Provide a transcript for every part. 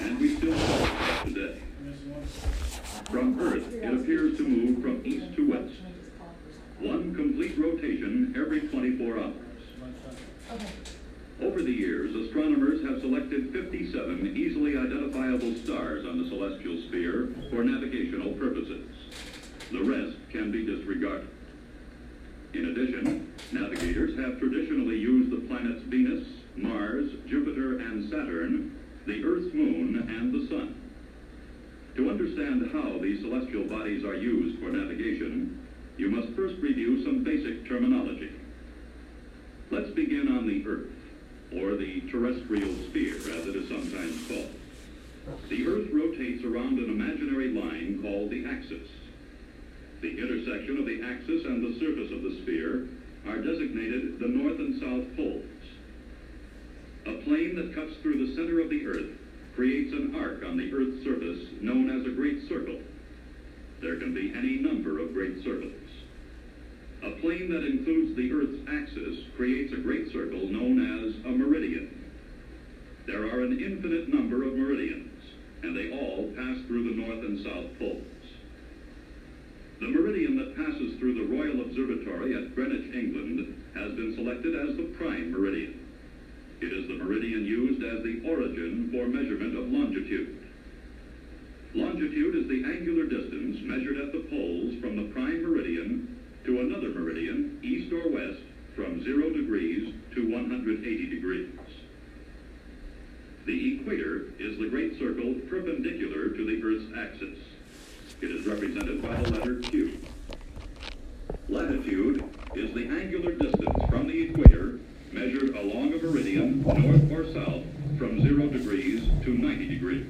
and we still call it today. From Earth, it appears to move from east to west. One complete rotation every 24 hours. Over the years, astronomers have selected 57 easily identifiable stars on the celestial sphere for navigational purposes. The rest can be disregarded. In addition, navigators have traditionally used the planets Venus, Mars, Jupiter, and Saturn, the Earth's moon, and the Sun. To understand how these celestial bodies are used for navigation, you must first review some basic terminology. Let's begin on the Earth or the terrestrial sphere, as it is sometimes called. The Earth rotates around an imaginary line called the axis. The intersection of the axis and the surface of the sphere are designated the north and south poles. A plane that cuts through the center of the Earth creates an arc on the Earth's surface known as a great circle. There can be any number of great circles. A plane that includes the Earth's axis creates a great circle known as a meridian. There are an infinite number of meridians, and they all pass through the north and south poles. The meridian that passes through the Royal Observatory at Greenwich, England, has been selected as the prime meridian. It is the meridian used as the origin for measurement of longitude. Longitude is the angular distance measured at the poles from the prime meridian to another meridian, east or west, from 0 degrees to 180 degrees. The equator is the great circle perpendicular to the Earth's axis. It is represented by the letter Q. Latitude is the angular distance from the equator measured along a meridian, north or south, from 0 degrees to 90 degrees.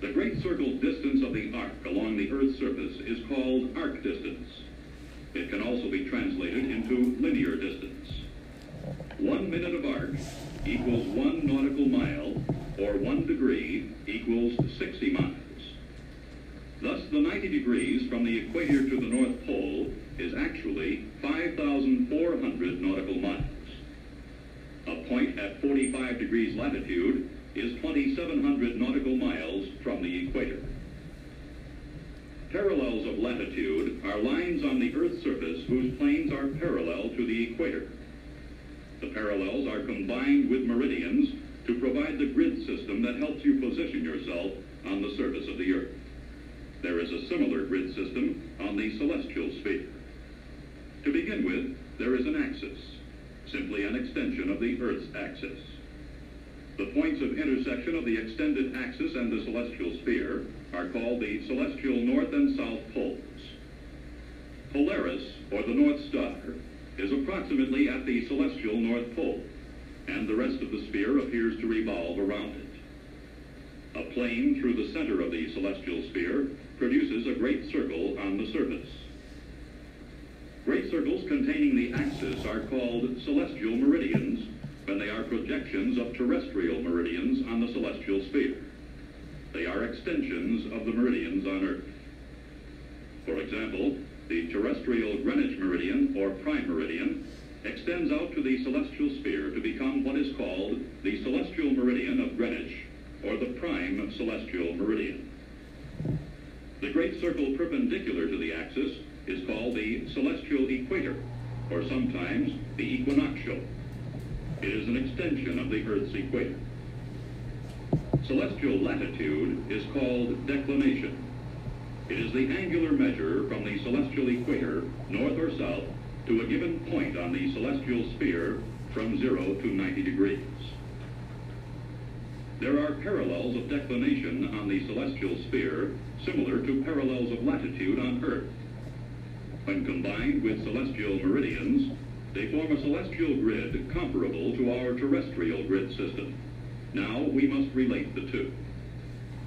The great circle distance of the arc along the Earth's surface is called arc distance. It can also be translated into linear distance. One minute of arc equals one nautical mile, or one degree equals 60 miles. Thus, the 90 degrees from the equator to the North Pole is actually 5,400 nautical miles. A point at 45 degrees latitude is 2,700 nautical miles from the equator. Parallels of latitude are lines on the Earth's surface whose planes are parallel to the equator. The parallels are combined with meridians to provide the grid system that helps you position yourself on the surface of the Earth. There is a similar grid system on the celestial sphere. To begin with, there is an axis, simply an extension of the Earth's axis. The points of intersection of the extended axis and the celestial sphere are called the celestial north and south poles. Polaris, or the North Star, is approximately at the celestial north pole, and the rest of the sphere appears to revolve around it. A plane through the center of the celestial sphere produces a great circle on the surface. Great circles containing the axis are called celestial meridians when they are projections of terrestrial meridians on the celestial sphere. They are extensions of the meridians on Earth. For example, the terrestrial Greenwich meridian, or prime meridian, extends out to the celestial sphere to become what is called the celestial meridian of Greenwich, or the prime celestial meridian. The great circle perpendicular to the axis is called the celestial equator, or sometimes the equinoctial. It is an extension of the Earth's equator. Celestial latitude is called declination. It is the angular measure from the celestial equator, north or south, to a given point on the celestial sphere from 0 to 90 degrees. There are parallels of declination on the celestial sphere similar to parallels of latitude on Earth. When combined with celestial meridians, they form a celestial grid comparable to our terrestrial grid system. Now we must relate the two.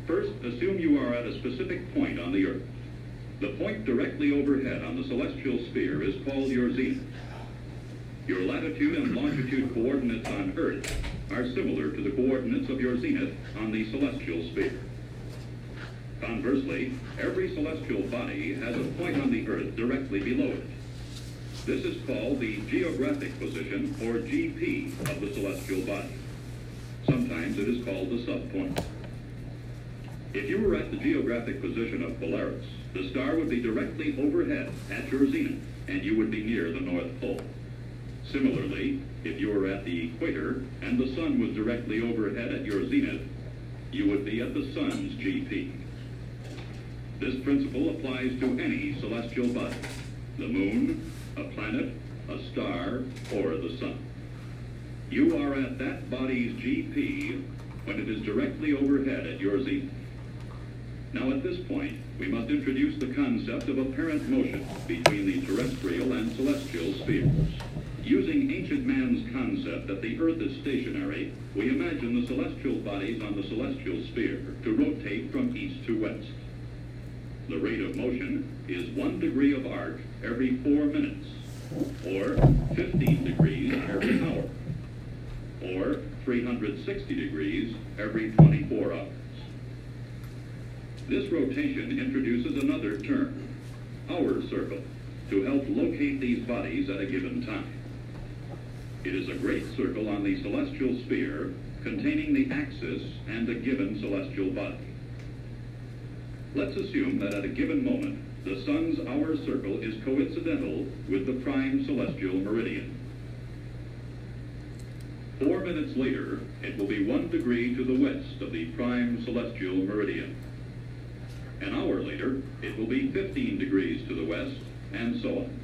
First, assume you are at a specific point on the Earth. The point directly overhead on the celestial sphere is called your zenith. Your latitude and longitude coordinates on Earth are similar to the coordinates of your zenith on the celestial sphere. Conversely, every celestial body has a point on the Earth directly below it. This is called the geographic position, or GP, of the celestial body. Sometimes it is called the sub point. If you were at the geographic position of Polaris, the star would be directly overhead at your zenith, and you would be near the North Pole. Similarly, if you were at the equator and the sun was directly overhead at your zenith, you would be at the sun's GP. This principle applies to any celestial body, the moon, a planet, a star, or the sun. You are at that body's GP when it is directly overhead at your zenith. Now at this point, we must introduce the concept of apparent motion between the terrestrial and celestial spheres. Using ancient man's concept that the Earth is stationary, we imagine the celestial bodies on the celestial sphere to rotate from east to west. The rate of motion is one degree of arc every four minutes, or 15 degrees every hour, or 360 degrees every 24 hours. This rotation introduces another term, hour circle, to help locate these bodies at a given time. It is a great circle on the celestial sphere containing the axis and a given celestial body. Let's assume that at a given moment, the sun's hour circle is coincidental with the prime celestial meridian. Four minutes later, it will be one degree to the west of the prime celestial meridian. An hour later, it will be 15 degrees to the west, and so on.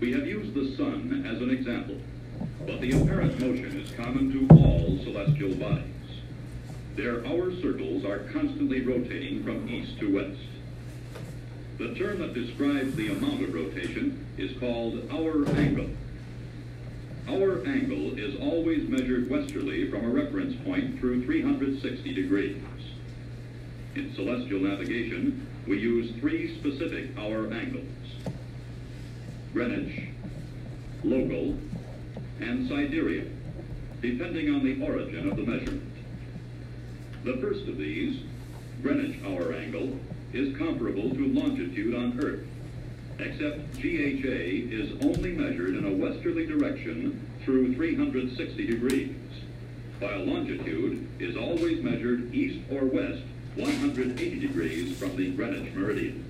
We have used the sun as an example, but the apparent motion is common to all celestial bodies. Their hour circles are constantly rotating from east to west. The term that describes the amount of rotation is called hour angle. Hour angle is always measured westerly from a reference point through 360 degrees. In celestial navigation, we use three specific hour angles. Greenwich, local, and sidereal, depending on the origin of the measurement. The first of these, Greenwich hour angle, is comparable to longitude on Earth, except GHA is only measured in a westerly direction through 360 degrees, while longitude is always measured east or west 180 degrees from the Greenwich meridian.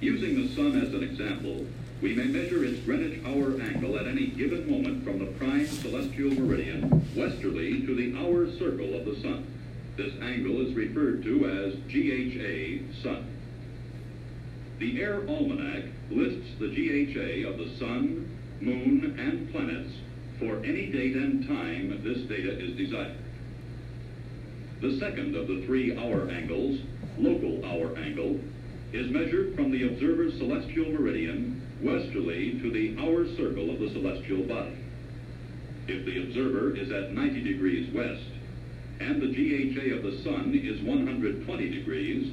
Using the sun as an example, we may measure its Greenwich hour angle at any given moment from the prime celestial meridian westerly to the hour circle of the sun. This angle is referred to as GHA sun. The Air Almanac lists the GHA of the sun, moon, and planets for any date and time this data is desired. The second of the three hour angles, local hour angle, is measured from the observer's celestial meridian westerly to the hour circle of the celestial body. If the observer is at 90 degrees west and the GHA of the sun is 120 degrees,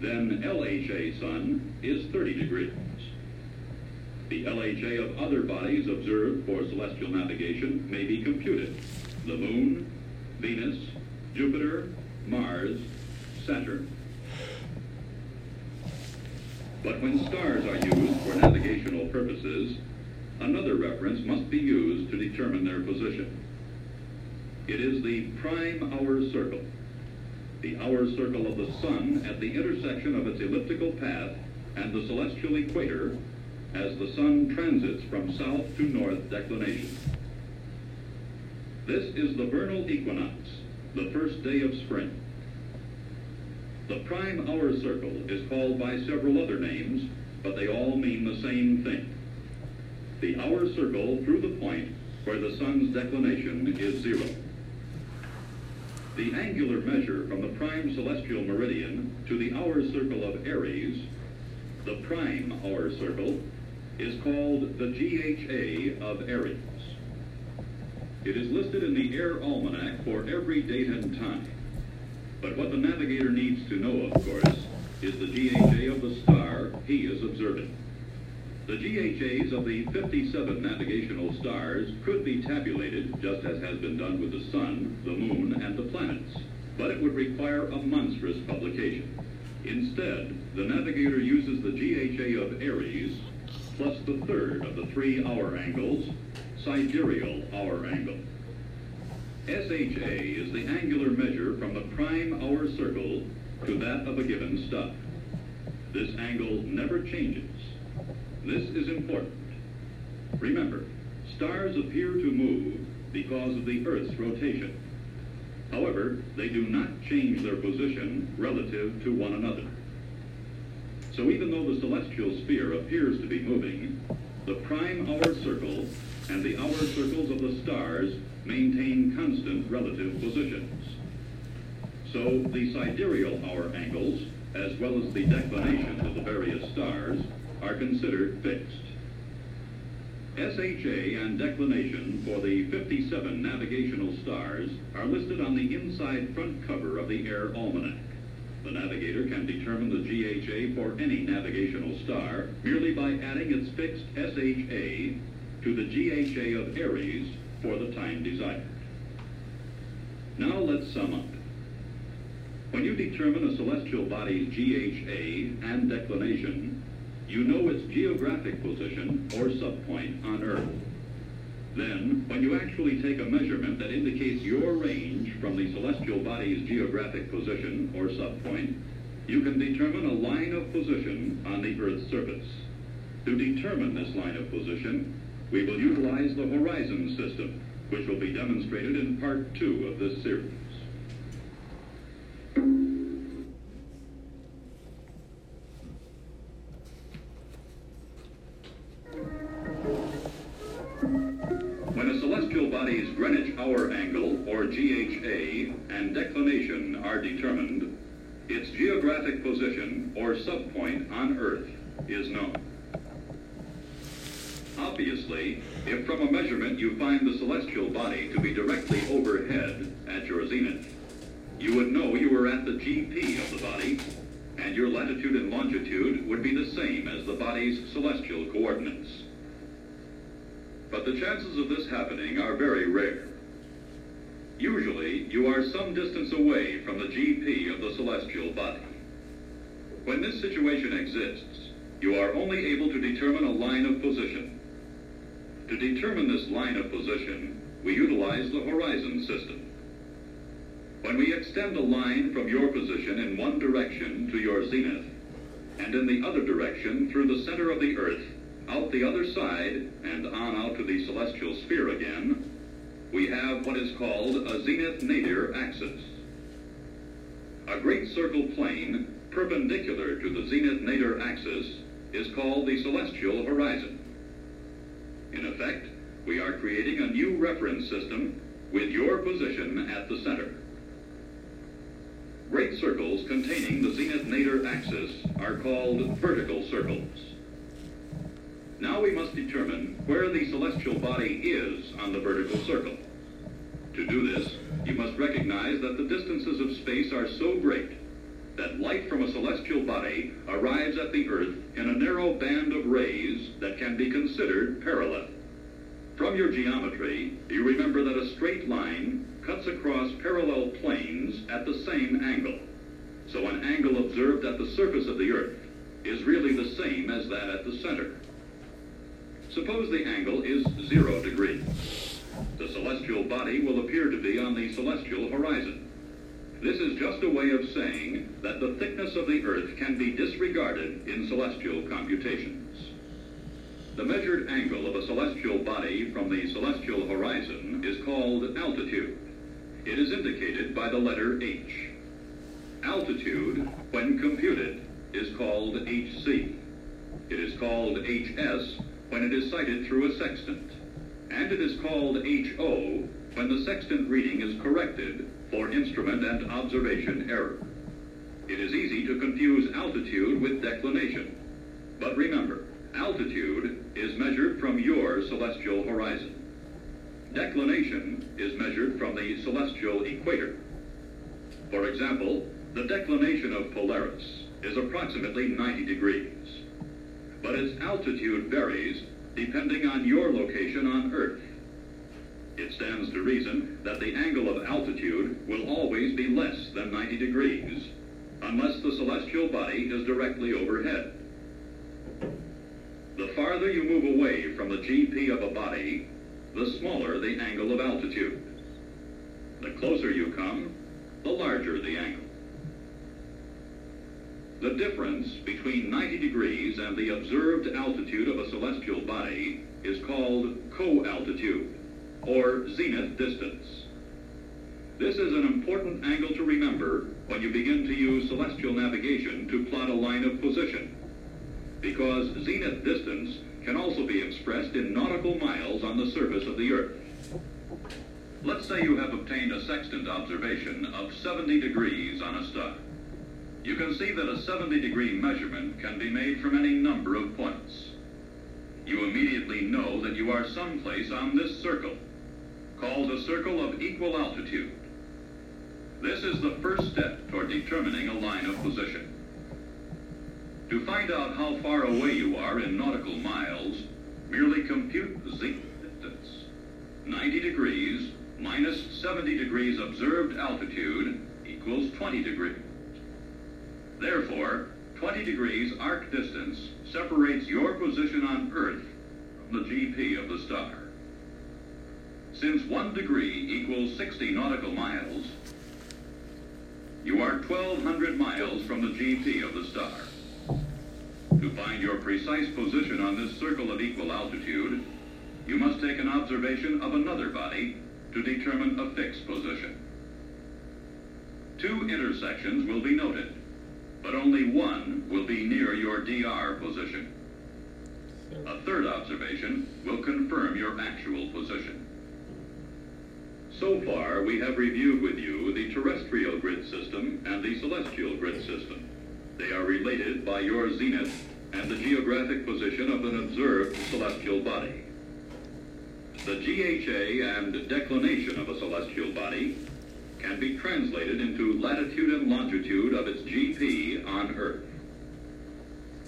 then LHA sun is 30 degrees. The LHA of other bodies observed for celestial navigation may be computed. The moon, Venus, Jupiter, Mars, Saturn. But when stars are used for navigational purposes, another reference must be used to determine their position. It is the prime hour circle, the hour circle of the sun at the intersection of its elliptical path and the celestial equator as the sun transits from south to north declination. This is the vernal equinox, the first day of spring. The prime hour circle is called by several other names, but they all mean the same thing. The hour circle through the point where the sun's declination is zero. The angular measure from the prime celestial meridian to the hour circle of Aries, the prime hour circle, is called the GHA of Aries. It is listed in the Air Almanac for every date and time. But what the navigator needs to know, of course, is the GHA of the star he is observing. The GHAs of the 57 navigational stars could be tabulated just as has been done with the sun, the moon, and the planets, but it would require a monstrous publication. Instead, the navigator uses the GHA of Aries plus the third of the three hour angles sidereal hour angle. SHA is the angular measure from the prime hour circle to that of a given star. This angle never changes. This is important. Remember, stars appear to move because of the Earth's rotation. However, they do not change their position relative to one another. So even though the celestial sphere appears to be moving, the prime hour circle and the hour circles of the stars maintain constant relative positions. So the sidereal hour angles, as well as the declinations of the various stars, are considered fixed. SHA and declination for the 57 navigational stars are listed on the inside front cover of the Air Almanac. The navigator can determine the GHA for any navigational star merely by adding its fixed SHA to the GHA of Aries for the time desired. Now let's sum up. When you determine a celestial body's GHA and declination, you know its geographic position or subpoint on Earth. Then, when you actually take a measurement that indicates your range from the celestial body's geographic position or subpoint, you can determine a line of position on the Earth's surface. To determine this line of position, we will utilize the horizon system, which will be demonstrated in part two of this series. When a celestial body's Greenwich hour angle, or GHA, and declination are determined, its geographic position, or subpoint on Earth, is known. If from a measurement you find the celestial body to be directly overhead at your zenith, you would know you were at the GP of the body, and your latitude and longitude would be the same as the body's celestial coordinates. But the chances of this happening are very rare. Usually, you are some distance away from the GP of the celestial body. When this situation exists, you are only able to determine a line of position. To determine this line of position, we utilize the horizon system. When we extend a line from your position in one direction to your zenith, and in the other direction through the center of the Earth, out the other side, and on out to the celestial sphere again, we have what is called a zenith nadir axis. A great circle plane perpendicular to the zenith nadir axis is called the celestial horizon. In effect, we are creating a new reference system with your position at the center. Great circles containing the zenith nadir axis are called vertical circles. Now we must determine where the celestial body is on the vertical circle. To do this, you must recognize that the distances of space are so great that light from a celestial body arrives at the Earth in a narrow band of rays that can be considered parallel. From your geometry, you remember that a straight line cuts across parallel planes at the same angle. So an angle observed at the surface of the Earth is really the same as that at the center. Suppose the angle is zero degrees. The celestial body will appear to be on the celestial horizon. This is just a way of saying that the thickness of the Earth can be disregarded in celestial computations. The measured angle of a celestial body from the celestial horizon is called altitude. It is indicated by the letter H. Altitude, when computed, is called HC. It is called HS when it is sighted through a sextant. And it is called HO when the sextant reading is corrected for instrument and observation error. It is easy to confuse altitude with declination. But remember, altitude is measured from your celestial horizon. Declination is measured from the celestial equator. For example, the declination of Polaris is approximately 90 degrees. But its altitude varies depending on your location on Earth. It stands to reason that the angle of altitude will always be less than 90 degrees, unless the celestial body is directly overhead. The farther you move away from the GP of a body, the smaller the angle of altitude. The closer you come, the larger the angle. The difference between 90 degrees and the observed altitude of a celestial body is called co-altitude, or zenith distance. This is an important angle to remember when you begin to use celestial navigation to plot a line of position, because zenith distance can also be expressed in nautical miles on the surface of the Earth. Let's say you have obtained a sextant observation of 70 degrees on a star. You can see that a 70 degree measurement can be made from any number of points. You immediately know that you are someplace on this circle, called a circle of equal altitude. This is the first step toward determining a line of position. To find out how far away you are in nautical miles, merely compute zenith distance. 90 degrees minus 70 degrees observed altitude equals 20 degrees. Therefore, 20 degrees arc distance separates your position on Earth from the GP of the star. Since 1 degree equals 60 nautical miles, you are 1,200 miles from the GP of the star. To find your precise position on this circle of equal altitude, you must take an observation of another body to determine a fixed position. Two intersections will be noted, but only one will be near your DR position. A third observation will confirm your actual position. So far, we have reviewed with you the terrestrial grid system and the celestial grid system. They are related by your zenith and the geographic position of an observed celestial body. The GHA and declination of a celestial body can be translated into latitude and longitude of its GP on Earth.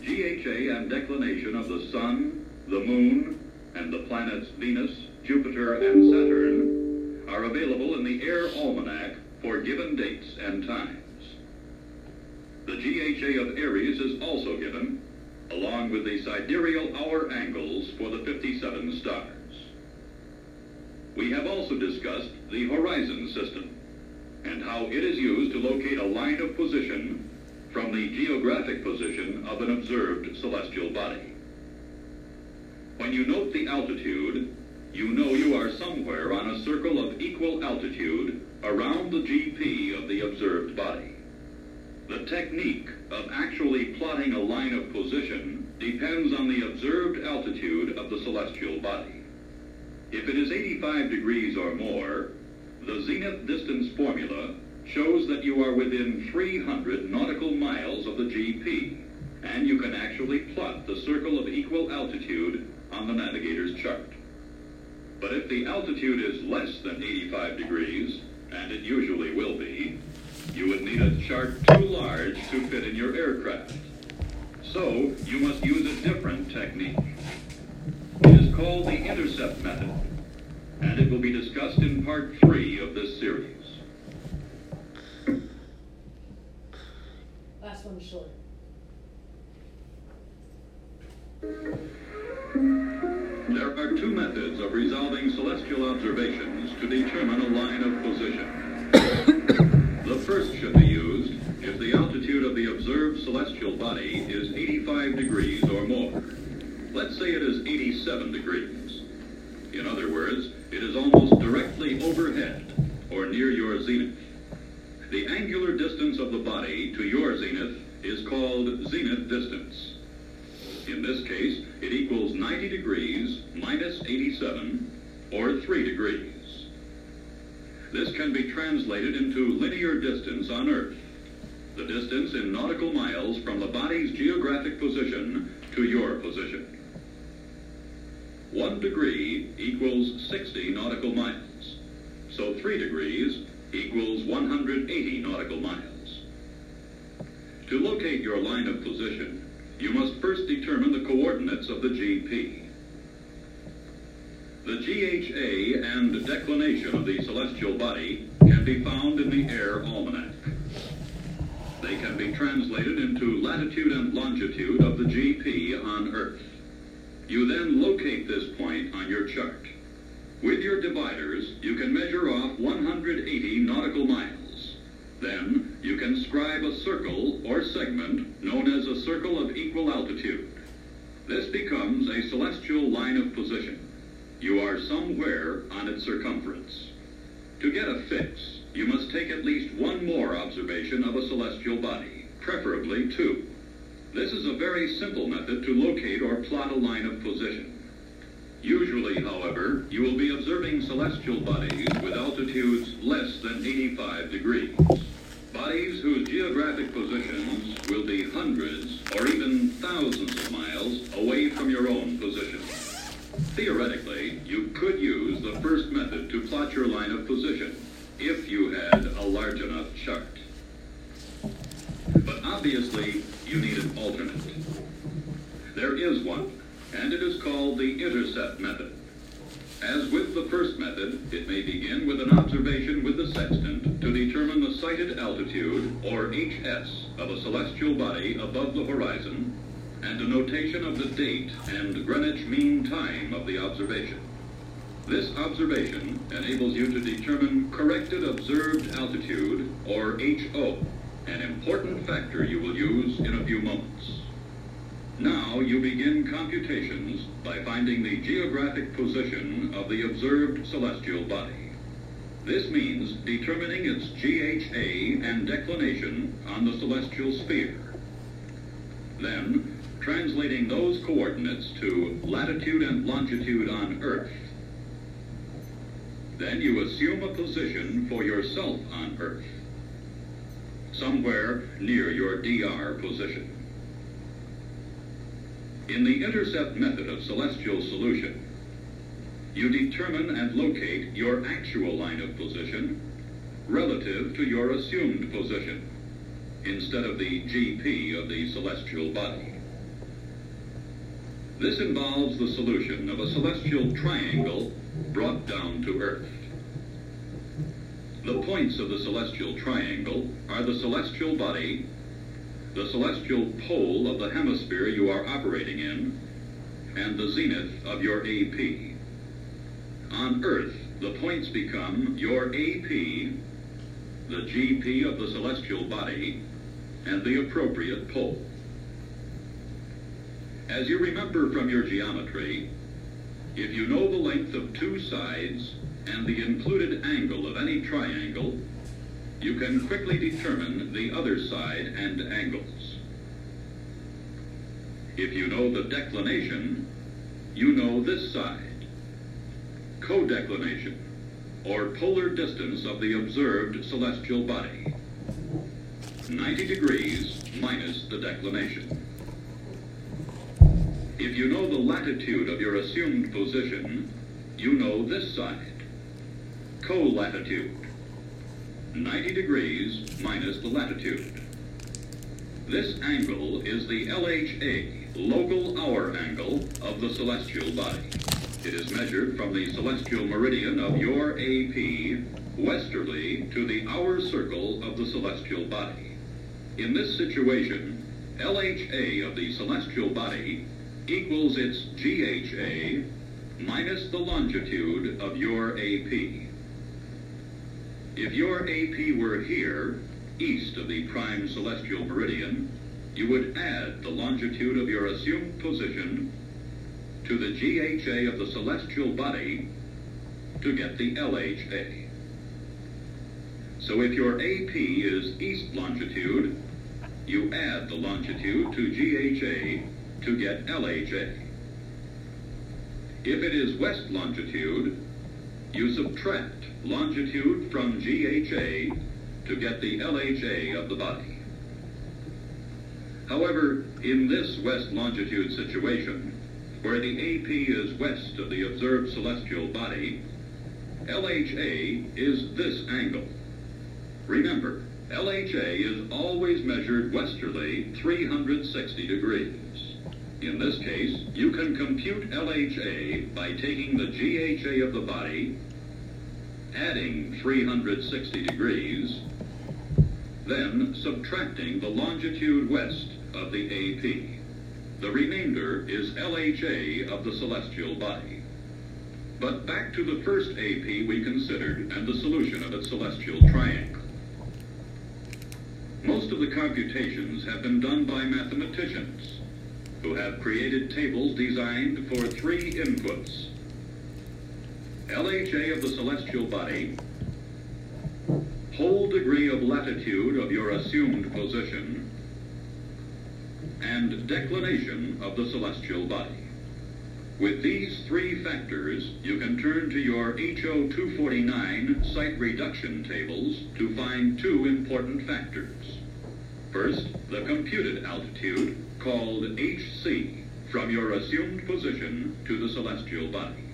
GHA and declination of the Sun, the Moon, and the planets Venus, Jupiter, and Saturn are available in the Air Almanac for given dates and times. The GHA of Aries is also given, along with the sidereal hour angles for the 57 stars. We have also discussed the horizon system and how it is used to locate a line of position from the geographic position of an observed celestial body. When you note the altitude, you know you are somewhere on a circle of equal altitude around the GP of the observed body. The technique of actually plotting a line of position depends on the observed altitude of the celestial body. If it is 85 degrees or more, the zenith distance formula shows that you are within 300 nautical miles of the GP, and you can actually plot the circle of equal altitude on the navigator's chart. But if the altitude is less than 85 degrees, and it usually will be, you would need a chart too large to fit in your aircraft. So, you must use a different technique. It is called the intercept method, and it will be discussed in part three of this series. Last one short. Two methods of resolving celestial observations to determine a line of position. the first should be used if the altitude of the observed celestial body is 85 degrees or more. Let's say it is 87 degrees. In other words, it is almost directly overhead or near your zenith. The angular distance of the body to your zenith is called zenith distance. In this case, it equals 90 degrees minus 87, or 3 degrees. This can be translated into linear distance on Earth, the distance in nautical miles from the body's geographic position to your position. 1 degree equals 60 nautical miles, so 3 degrees equals 180 nautical miles. To locate your line of position, you must first determine the coordinates of the GP. The GHA and declination of the celestial body can be found in the Air Almanac. They can be translated into latitude and longitude of the GP on Earth. You then locate this point on your chart. With your dividers, you can measure off 180 nautical miles. Then you can scribe a circle or segment known as a circle of equal altitude. This becomes a celestial line of position. You are somewhere on its circumference. To get a fix, you must take at least one more observation of a celestial body, preferably two. This is a very simple method to locate or plot a line of position. Usually, however, you will be observing celestial bodies with altitudes less than 85 degrees. Bodies whose geographic positions will be hundreds or even thousands of miles away from your own position. Theoretically, you could use the first method to plot your line of position if you had a large enough chart. But obviously, you need an alternate. There is one, and it is called the intercept method. As with the first method, it may begin with an observation with the sextant to determine the sighted altitude, or HS, of a celestial body above the horizon, and a notation of the date and Greenwich Mean Time of the observation. This observation enables you to determine corrected observed altitude, or HO, an important factor you will use in a few moments. Now you begin computations by finding the geographic position of the observed celestial body. This means determining its GHA and declination on the celestial sphere. Then, translating those coordinates to latitude and longitude on Earth. Then you assume a position for yourself on Earth, somewhere near your DR position. In the intercept method of celestial solution, you determine and locate your actual line of position relative to your assumed position, instead of the GP of the celestial body. This involves the solution of a celestial triangle brought down to Earth. The points of the celestial triangle are the celestial body the celestial pole of the hemisphere you are operating in, and the zenith of your AP. On Earth, the points become your AP, the GP of the celestial body, and the appropriate pole. As you remember from your geometry, if you know the length of two sides and the included angle of any triangle, you can quickly determine the other side and angles. If you know the declination, you know this side. Co-declination, or polar distance of the observed celestial body. 90 degrees minus the declination. If you know the latitude of your assumed position, you know this side. Co-latitude. 90 degrees minus the latitude. This angle is the LHA, local hour angle, of the celestial body. It is measured from the celestial meridian of your AP westerly to the hour circle of the celestial body. In this situation, LHA of the celestial body equals its GHA minus the longitude of your AP. If your AP were here, east of the prime celestial meridian, you would add the longitude of your assumed position to the GHA of the celestial body to get the LHA. So if your AP is east longitude, you add the longitude to GHA to get LHA. If it is west longitude, you subtract longitude from GHA to get the LHA of the body. However, in this west longitude situation, where the AP is west of the observed celestial body, LHA is this angle. Remember, LHA is always measured westerly 360 degrees. In this case, you can compute LHA by taking the GHA of the body adding 360 degrees, then subtracting the longitude west of the AP. The remainder is LHA of the celestial body. But back to the first AP we considered and the solution of its celestial triangle. Most of the computations have been done by mathematicians who have created tables designed for three inputs. LHA of the celestial body, whole degree of latitude of your assumed position, and declination of the celestial body. With these three factors, you can turn to your HO 249 sight reduction tables to find two important factors. First, the computed altitude, called HC, from your assumed position to the celestial body.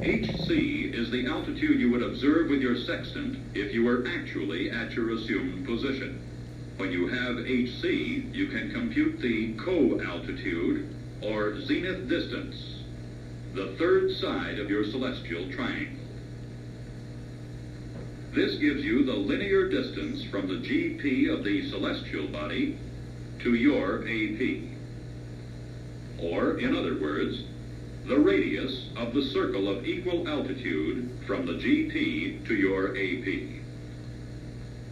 HC is the altitude you would observe with your sextant if you were actually at your assumed position. When you have HC, you can compute the co-altitude, or zenith distance, the third side of your celestial triangle. This gives you the linear distance from the GP of the celestial body to your AP. Or, in other words, the radius of the circle of equal altitude from the GP to your AP.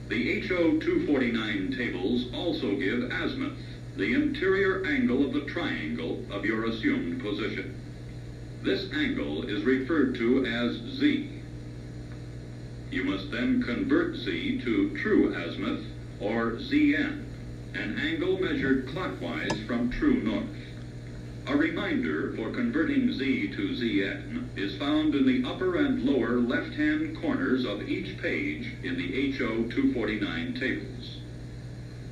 The HO 249 tables also give azimuth, the interior angle of the triangle of your assumed position. This angle is referred to as Z. You must then convert Z to true azimuth, or ZN, an angle measured clockwise from true north. A reminder for converting Z to Zn is found in the upper and lower left-hand corners of each page in the HO 249 tables.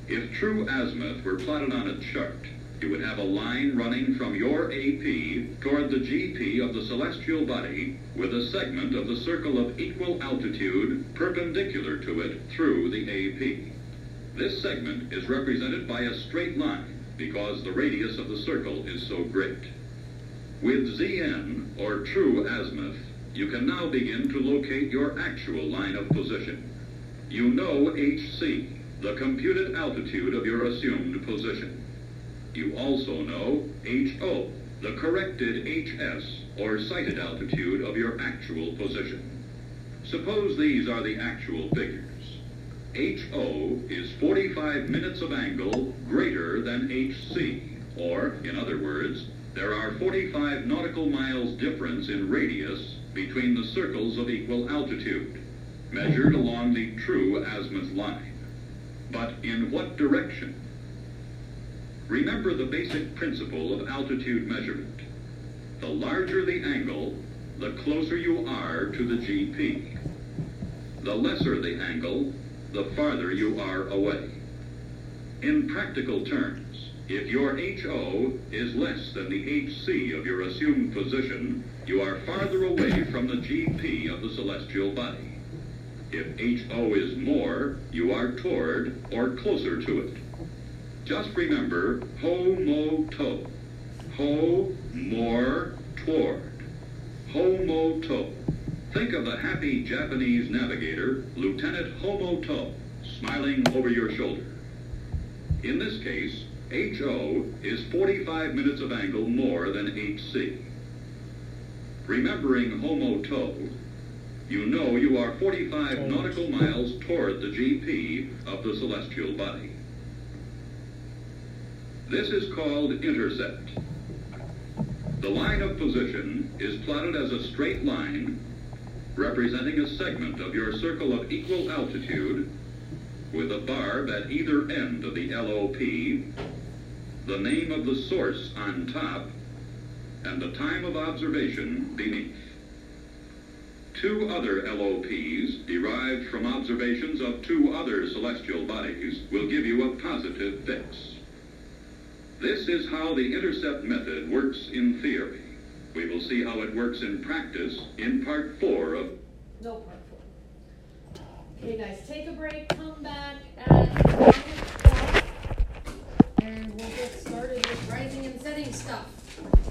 If true azimuth were plotted on a chart, you would have a line running from your AP toward the GP of the celestial body with a segment of the circle of equal altitude perpendicular to it through the AP. This segment is represented by a straight line because the radius of the circle is so great. With Zn, or true azimuth, you can now begin to locate your actual line of position. You know HC, the computed altitude of your assumed position. You also know HO, the corrected HS, or sighted altitude of your actual position. Suppose these are the actual figures. HO is 45 minutes of angle greater than HC, or, in other words, there are 45 nautical miles difference in radius between the circles of equal altitude, measured along the true azimuth line. But in what direction? Remember the basic principle of altitude measurement. The larger the angle, the closer you are to the GP. The lesser the angle, the farther you are away. In practical terms, if your HO is less than the HC of your assumed position, you are farther away from the GP of the celestial body. If HO is more, you are toward or closer to it. Just remember ho, mo, to. Ho, more, toward. Ho, mo, to. Think of the happy Japanese navigator, Lieutenant Homoto, smiling over your shoulder. In this case, HO is 45 minutes of angle more than HC. Remembering Homoto, you know you are 45 nautical miles toward the GP of the celestial body. This is called intercept. The line of position is plotted as a straight line representing a segment of your circle of equal altitude with a barb at either end of the LOP, the name of the source on top, and the time of observation beneath. Two other LOPs derived from observations of two other celestial bodies will give you a positive fix. This is how the intercept method works in theory. We will see how it works in practice in part four of. No part four. Okay, guys, take a break, come back at and we'll get started with rising and setting stuff.